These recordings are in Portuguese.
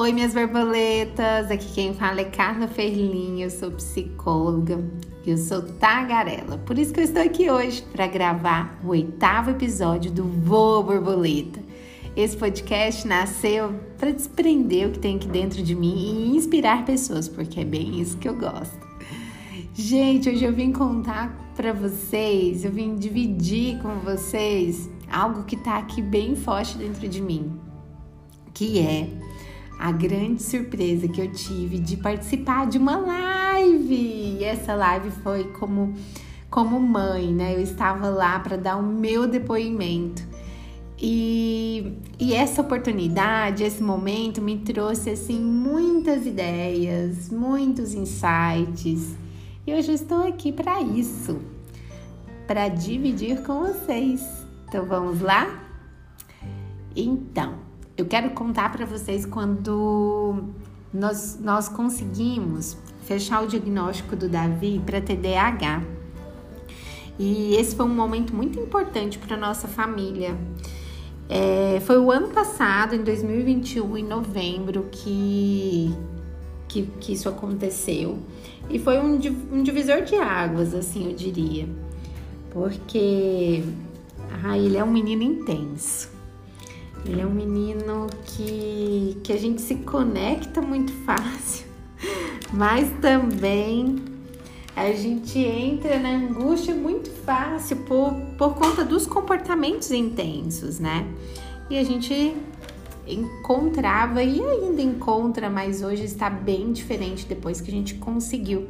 Oi, minhas borboletas! Aqui quem fala é Carla Ferlinha, eu sou psicóloga e eu sou tagarela. Por isso que eu estou aqui hoje para gravar o oitavo episódio do Voa Borboleta. Esse podcast nasceu para desprender o que tem aqui dentro de mim e inspirar pessoas, porque é bem isso que eu gosto. Gente, hoje eu vim contar para vocês, eu vim dividir com vocês algo que está aqui bem forte dentro de mim, que é a grande surpresa que eu tive de participar de uma live. E essa live foi como como mãe, né? Eu estava lá para dar o meu depoimento. E, e essa oportunidade, esse momento me trouxe assim muitas ideias, muitos insights. E hoje eu estou aqui para isso, para dividir com vocês. Então vamos lá? Então, quero contar para vocês quando nós, nós conseguimos fechar o diagnóstico do Davi para TDAH. E esse foi um momento muito importante para nossa família. É, foi o ano passado, em 2021, em novembro, que, que, que isso aconteceu. E foi um, um divisor de águas, assim, eu diria. Porque ah, ele é um menino intenso. Ele é um menino que, que a gente se conecta muito fácil, mas também a gente entra na angústia muito fácil por, por conta dos comportamentos intensos, né? E a gente encontrava e ainda encontra, mas hoje está bem diferente depois que a gente conseguiu,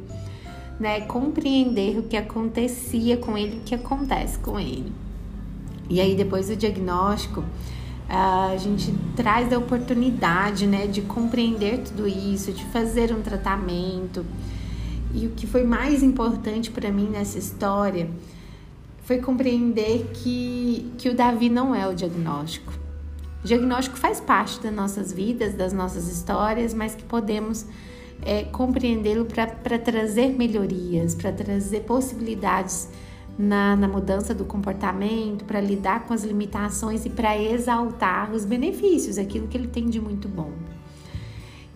né, compreender o que acontecia com ele, o que acontece com ele. E aí depois do diagnóstico, a gente traz a oportunidade, né, de compreender tudo isso, de fazer um tratamento. E o que foi mais importante para mim nessa história foi compreender que, que o Davi não é o diagnóstico. O diagnóstico faz parte das nossas vidas, das nossas histórias, mas que podemos é, compreendê-lo para trazer melhorias, para trazer possibilidades na, na mudança do comportamento, para lidar com as limitações e para exaltar os benefícios, aquilo que ele tem de muito bom.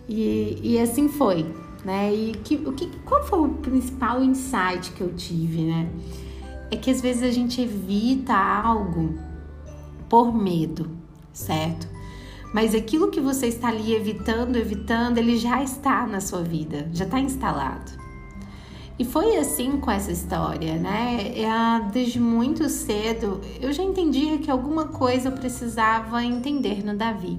E, e assim foi, né? E que, o que, qual foi o principal insight que eu tive, né? É que às vezes a gente evita algo por medo, certo? Mas aquilo que você está ali evitando, evitando, ele já está na sua vida, já está instalado. E foi assim com essa história, né? É, desde muito cedo eu já entendia que alguma coisa eu precisava entender no Davi.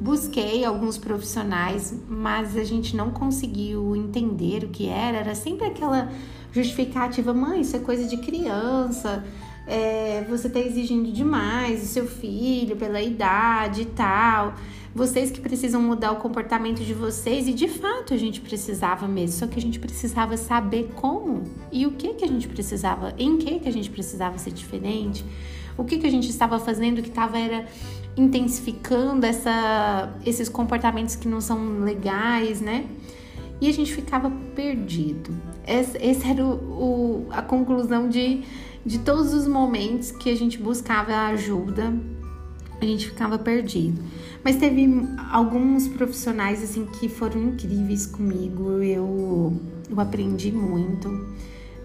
Busquei alguns profissionais, mas a gente não conseguiu entender o que era. Era sempre aquela justificativa: mãe, isso é coisa de criança, é, você está exigindo demais o seu filho pela idade e tal vocês que precisam mudar o comportamento de vocês e de fato a gente precisava mesmo, só que a gente precisava saber como e o que que a gente precisava, em que que a gente precisava ser diferente, o que que a gente estava fazendo que estava era intensificando essa, esses comportamentos que não são legais, né? E a gente ficava perdido. Essa, essa era o, o, a conclusão de, de todos os momentos que a gente buscava ajuda, a gente ficava perdido. Mas teve alguns profissionais assim que foram incríveis comigo. Eu, eu aprendi muito.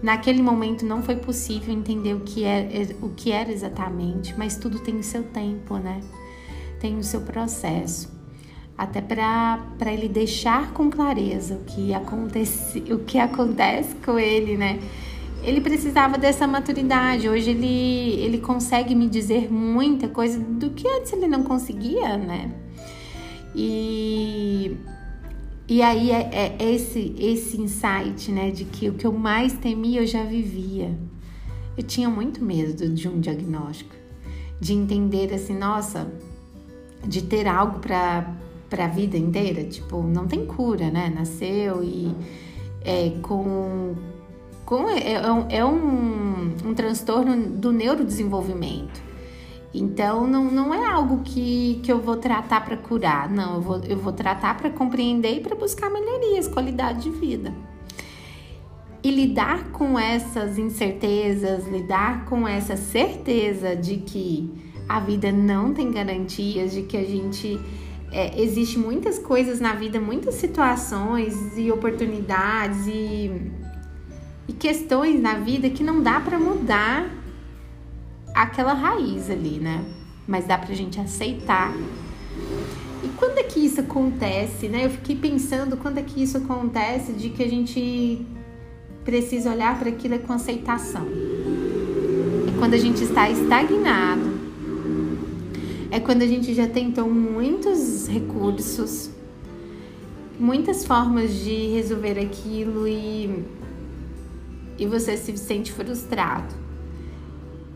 Naquele momento não foi possível entender o que, é, é, o que era exatamente, mas tudo tem o seu tempo, né? Tem o seu processo. Até para ele deixar com clareza o que, acontece, o que acontece com ele, né? Ele precisava dessa maturidade. Hoje ele, ele consegue me dizer muita coisa do que antes ele não conseguia, né? E, e aí é, é esse, esse insight, né, de que o que eu mais temia eu já vivia. Eu tinha muito medo de um diagnóstico, de entender assim, nossa, de ter algo para para a vida inteira, tipo, não tem cura, né? Nasceu e é, com com, é, é, um, é um, um transtorno do neurodesenvolvimento. Então, não, não é algo que, que eu vou tratar para curar, não, eu vou, eu vou tratar para compreender e para buscar melhorias, qualidade de vida. E lidar com essas incertezas, lidar com essa certeza de que a vida não tem garantias, de que a gente é, existe muitas coisas na vida, muitas situações e oportunidades e, e questões na vida que não dá para mudar aquela raiz ali, né? Mas dá pra gente aceitar. E quando é que isso acontece, né? Eu fiquei pensando quando é que isso acontece de que a gente precisa olhar para aquilo com aceitação. É quando a gente está estagnado, é quando a gente já tentou muitos recursos, muitas formas de resolver aquilo e, e você se sente frustrado.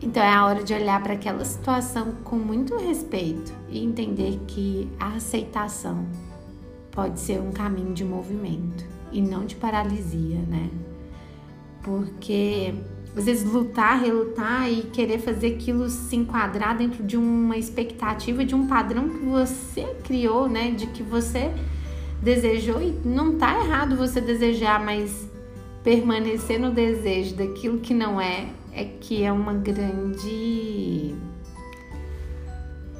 Então é a hora de olhar para aquela situação com muito respeito e entender que a aceitação pode ser um caminho de movimento e não de paralisia, né? Porque às vezes lutar, relutar e querer fazer aquilo se enquadrar dentro de uma expectativa, de um padrão que você criou, né? De que você desejou e não tá errado você desejar, mas permanecer no desejo daquilo que não é, é que é uma grande.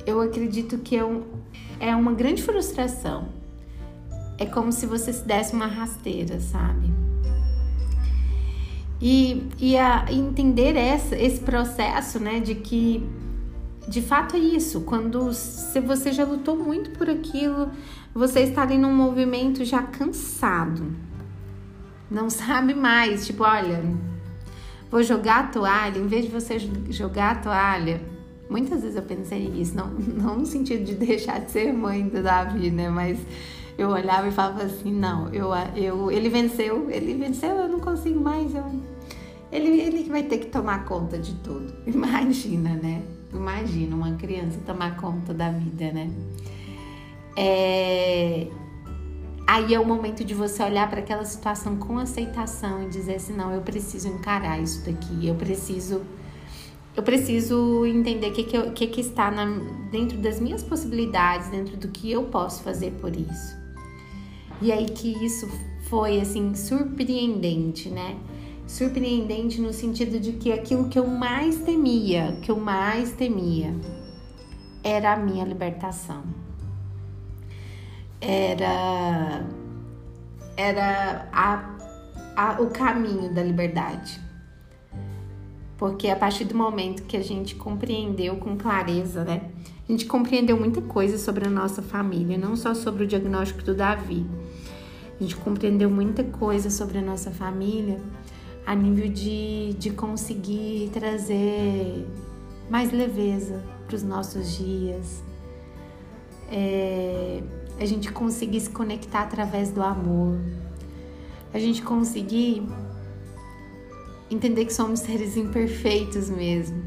Eu acredito que é, um, é uma grande frustração. É como se você se desse uma rasteira, sabe? E, e a entender essa, esse processo, né, de que de fato é isso. Quando se você já lutou muito por aquilo, você está ali num movimento já cansado, não sabe mais, tipo, olha, vou jogar a toalha, em vez de você jogar a toalha, muitas vezes eu pensei isso, não, não no sentido de deixar de ser mãe do Davi, né, mas eu olhava e falava assim, não, eu, eu, ele venceu, ele venceu, eu não consigo mais, eu, ele, ele vai ter que tomar conta de tudo. Imagina, né? Imagina uma criança tomar conta da vida, né? É... Aí é o momento de você olhar para aquela situação com aceitação e dizer assim, não, eu preciso encarar isso daqui, eu preciso eu preciso entender o que, que, que, que está na, dentro das minhas possibilidades, dentro do que eu posso fazer por isso. E aí que isso foi assim surpreendente, né? Surpreendente no sentido de que aquilo que eu mais temia, que eu mais temia, era a minha libertação. Era era a, a, o caminho da liberdade. Porque a partir do momento que a gente compreendeu com clareza, né? A gente compreendeu muita coisa sobre a nossa família, não só sobre o diagnóstico do Davi. A gente compreendeu muita coisa sobre a nossa família a nível de, de conseguir trazer mais leveza para os nossos dias. É, a gente conseguir se conectar através do amor. A gente conseguir entender que somos seres imperfeitos mesmo.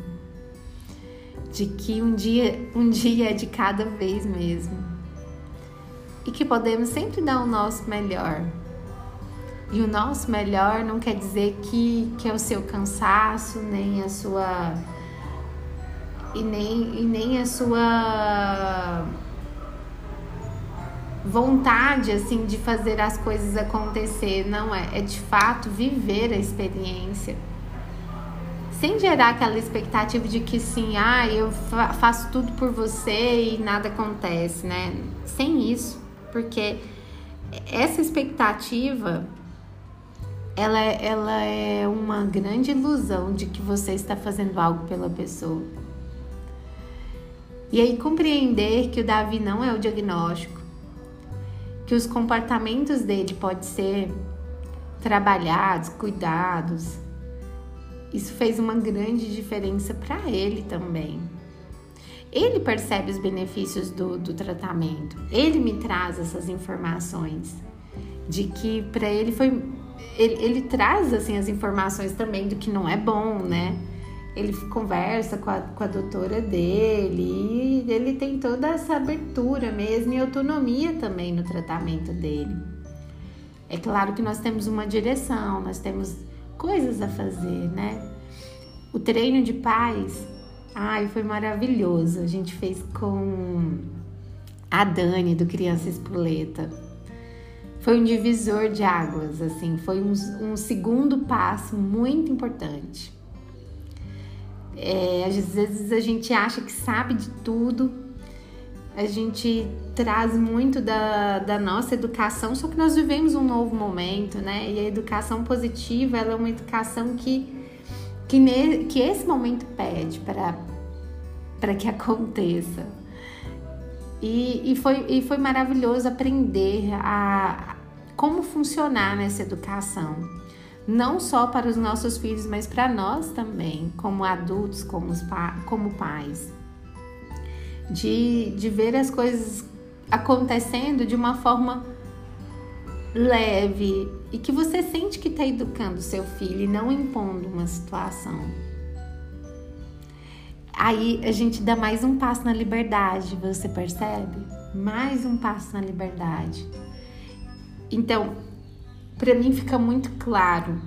De que um dia, um dia é de cada vez mesmo. E que podemos sempre dar o nosso melhor. E o nosso melhor não quer dizer que, que é o seu cansaço, nem a sua. E nem, e nem a sua vontade assim de fazer as coisas acontecer, não é, é de fato viver a experiência. Sem gerar aquela expectativa de que sim, ah, eu faço tudo por você e nada acontece, né? Sem isso, porque essa expectativa ela, ela é uma grande ilusão de que você está fazendo algo pela pessoa. E aí compreender que o Davi não é o diagnóstico, que os comportamentos dele podem ser trabalhados, cuidados. Isso fez uma grande diferença para ele também. Ele percebe os benefícios do, do tratamento, ele me traz essas informações de que para ele foi. Ele, ele traz assim as informações também do que não é bom, né? Ele conversa com a, com a doutora dele e ele tem toda essa abertura mesmo e autonomia também no tratamento dele. É claro que nós temos uma direção, nós temos coisas a fazer, né? O treino de paz, ai, foi maravilhoso. A gente fez com a Dani do Criança Espoleta. Foi um divisor de águas, assim, foi um, um segundo passo muito importante é, às vezes a gente acha que sabe de tudo, a gente traz muito da, da nossa educação, só que nós vivemos um novo momento, né? E a educação positiva, é uma educação que, que, ne, que esse momento pede para que aconteça. E, e, foi, e foi maravilhoso aprender a como funcionar nessa educação. Não só para os nossos filhos, mas para nós também, como adultos, como, como pais de, de ver as coisas acontecendo de uma forma leve e que você sente que está educando seu filho e não impondo uma situação. Aí a gente dá mais um passo na liberdade, você percebe? Mais um passo na liberdade. Então, para mim fica muito claro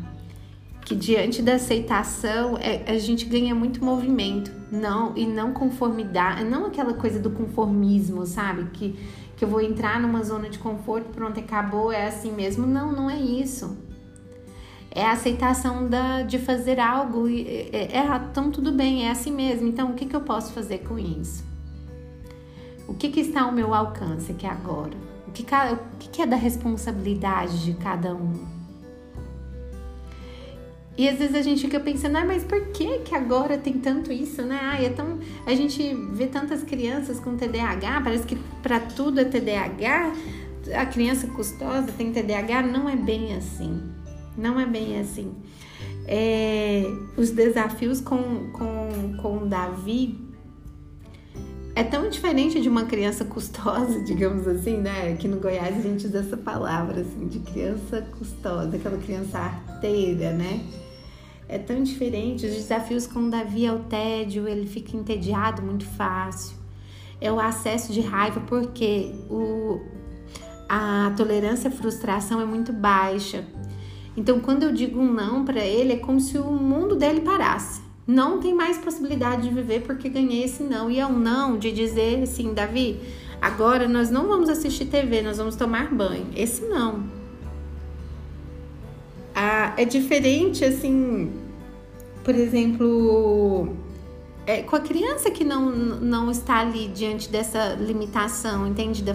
que diante da aceitação é, a gente ganha muito movimento, não e não conformidade, não aquela coisa do conformismo, sabe? Que, que eu vou entrar numa zona de conforto, pronto, acabou, é assim mesmo. Não, não é isso. É a aceitação da, de fazer algo e é, é, então tudo bem, é assim mesmo. Então o que, que eu posso fazer com isso? O que, que está ao meu alcance aqui agora? O que, o que, é da responsabilidade de cada um? E às vezes a gente fica pensando, ah, mas por que que agora tem tanto isso, né? Ah, é tão... A gente vê tantas crianças com TDAH, parece que para tudo é TDAH, a criança custosa tem TDAH, não é bem assim. Não é bem assim. É, os desafios com, com, com o Davi é tão diferente de uma criança custosa, digamos assim, né? Aqui no Goiás a gente usa essa palavra, assim, de criança custosa, aquela criança arteira, né? é tão diferente. Os desafios com Davi é o tédio, ele fica entediado muito fácil. É o acesso de raiva, porque o, a tolerância à frustração é muito baixa. Então, quando eu digo um não para ele, é como se o mundo dele parasse. Não tem mais possibilidade de viver porque ganhei esse não. E é um não de dizer assim, Davi, agora nós não vamos assistir TV, nós vamos tomar banho. Esse não ah, é diferente, assim, por exemplo, é, com a criança que não, não está ali diante dessa limitação, entende? Da,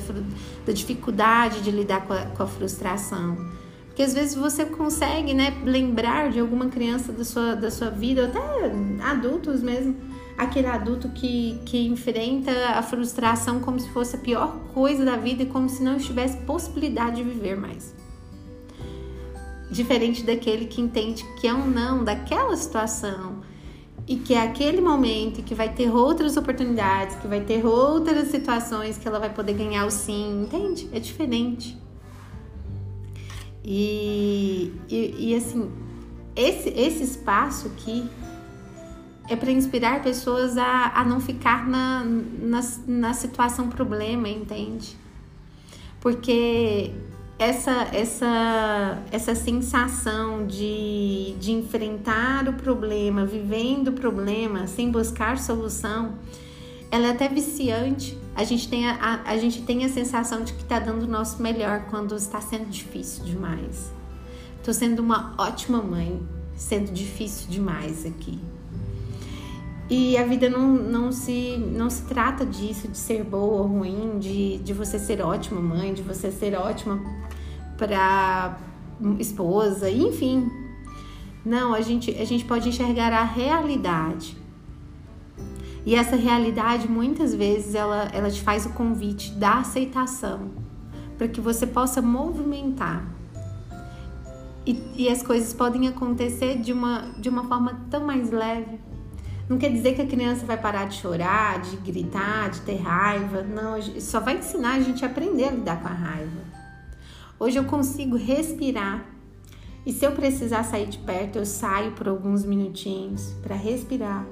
da dificuldade de lidar com a, com a, frustração. Porque às vezes você consegue né, lembrar de alguma criança da sua, da sua vida, até adultos mesmo, aquele adulto que, que enfrenta a frustração como se fosse a pior coisa da vida e como se não tivesse possibilidade de viver mais diferente daquele que entende que é um não daquela situação e que é aquele momento que vai ter outras oportunidades, que vai ter outras situações que ela vai poder ganhar o sim, entende? É diferente. E, e, e assim, esse, esse espaço aqui é para inspirar pessoas a, a não ficar na, na, na situação problema, entende? Porque essa, essa, essa sensação de, de enfrentar o problema, vivendo o problema, sem buscar solução, ela é até viciante. A gente tem a, a, a gente tem a sensação de que está dando o nosso melhor quando está sendo difícil demais. Estou sendo uma ótima mãe, sendo difícil demais aqui. E a vida não, não, se, não se trata disso, de ser boa ou ruim, de, de você ser ótima mãe, de você ser ótima para esposa, enfim. Não, a gente, a gente pode enxergar a realidade. E essa realidade, muitas vezes, ela, ela te faz o convite da aceitação, para que você possa movimentar. E, e as coisas podem acontecer de uma, de uma forma tão mais leve, não quer dizer que a criança vai parar de chorar, de gritar, de ter raiva. Não, só vai ensinar a gente a aprender a lidar com a raiva. Hoje eu consigo respirar. E se eu precisar sair de perto, eu saio por alguns minutinhos para respirar,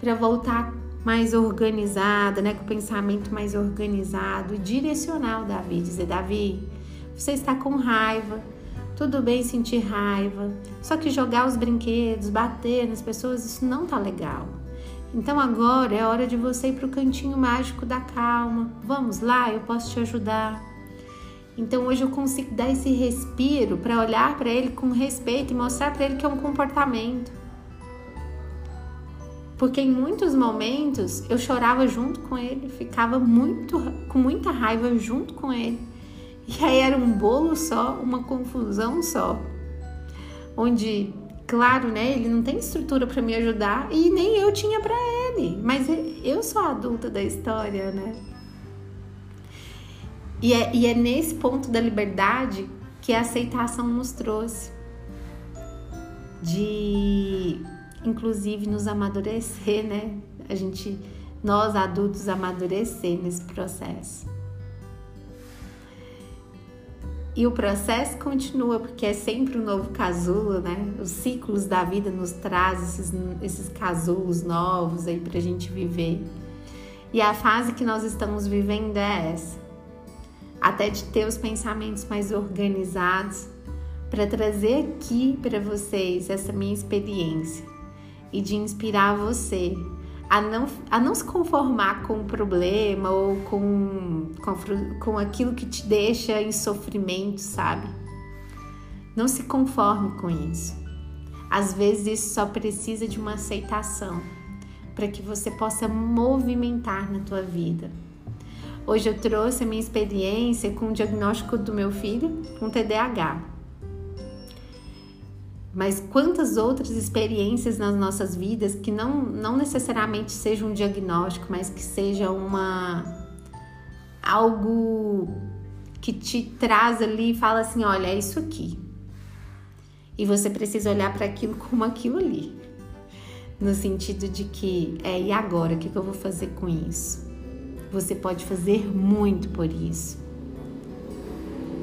para voltar mais organizada, né, com o pensamento mais organizado e direcionar o Davi, dizer: Davi, você está com raiva, tudo bem sentir raiva, só que jogar os brinquedos, bater nas pessoas, isso não tá legal. Então agora é hora de você ir para o cantinho mágico da calma. Vamos lá, eu posso te ajudar. Então hoje eu consigo dar esse respiro para olhar para ele com respeito e mostrar para ele que é um comportamento. Porque em muitos momentos eu chorava junto com ele, ficava muito com muita raiva junto com ele. E aí era um bolo só, uma confusão só. Onde, claro, né, ele não tem estrutura para me ajudar e nem eu tinha para ele, mas eu sou a adulta da história, né? E é, e é nesse ponto da liberdade que a aceitação nos trouxe. De, inclusive, nos amadurecer, né? A gente, nós adultos, amadurecer nesse processo. E o processo continua, porque é sempre um novo casulo, né? Os ciclos da vida nos trazem esses, esses casulos novos aí pra gente viver. E a fase que nós estamos vivendo é essa até de ter os pensamentos mais organizados, para trazer aqui para vocês essa minha experiência e de inspirar você a não, a não se conformar com o problema ou com, com, com aquilo que te deixa em sofrimento, sabe? Não se conforme com isso. Às vezes isso só precisa de uma aceitação para que você possa movimentar na tua vida. Hoje eu trouxe a minha experiência com o diagnóstico do meu filho com TDAH. Mas quantas outras experiências nas nossas vidas que não, não necessariamente seja um diagnóstico, mas que seja uma algo que te traz ali e fala assim, olha, é isso aqui. E você precisa olhar para aquilo como aquilo ali. No sentido de que, é, e agora? O que, que eu vou fazer com isso? Você pode fazer muito por isso.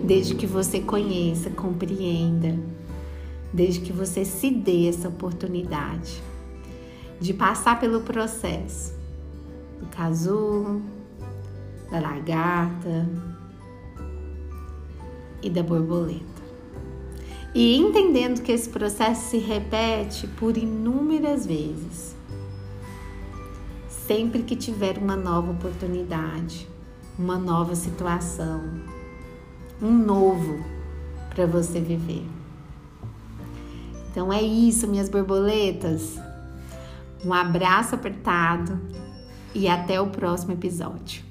Desde que você conheça, compreenda, desde que você se dê essa oportunidade de passar pelo processo do casulo, da lagarta e da borboleta. E entendendo que esse processo se repete por inúmeras vezes sempre que tiver uma nova oportunidade, uma nova situação, um novo para você viver. Então é isso, minhas borboletas. Um abraço apertado e até o próximo episódio.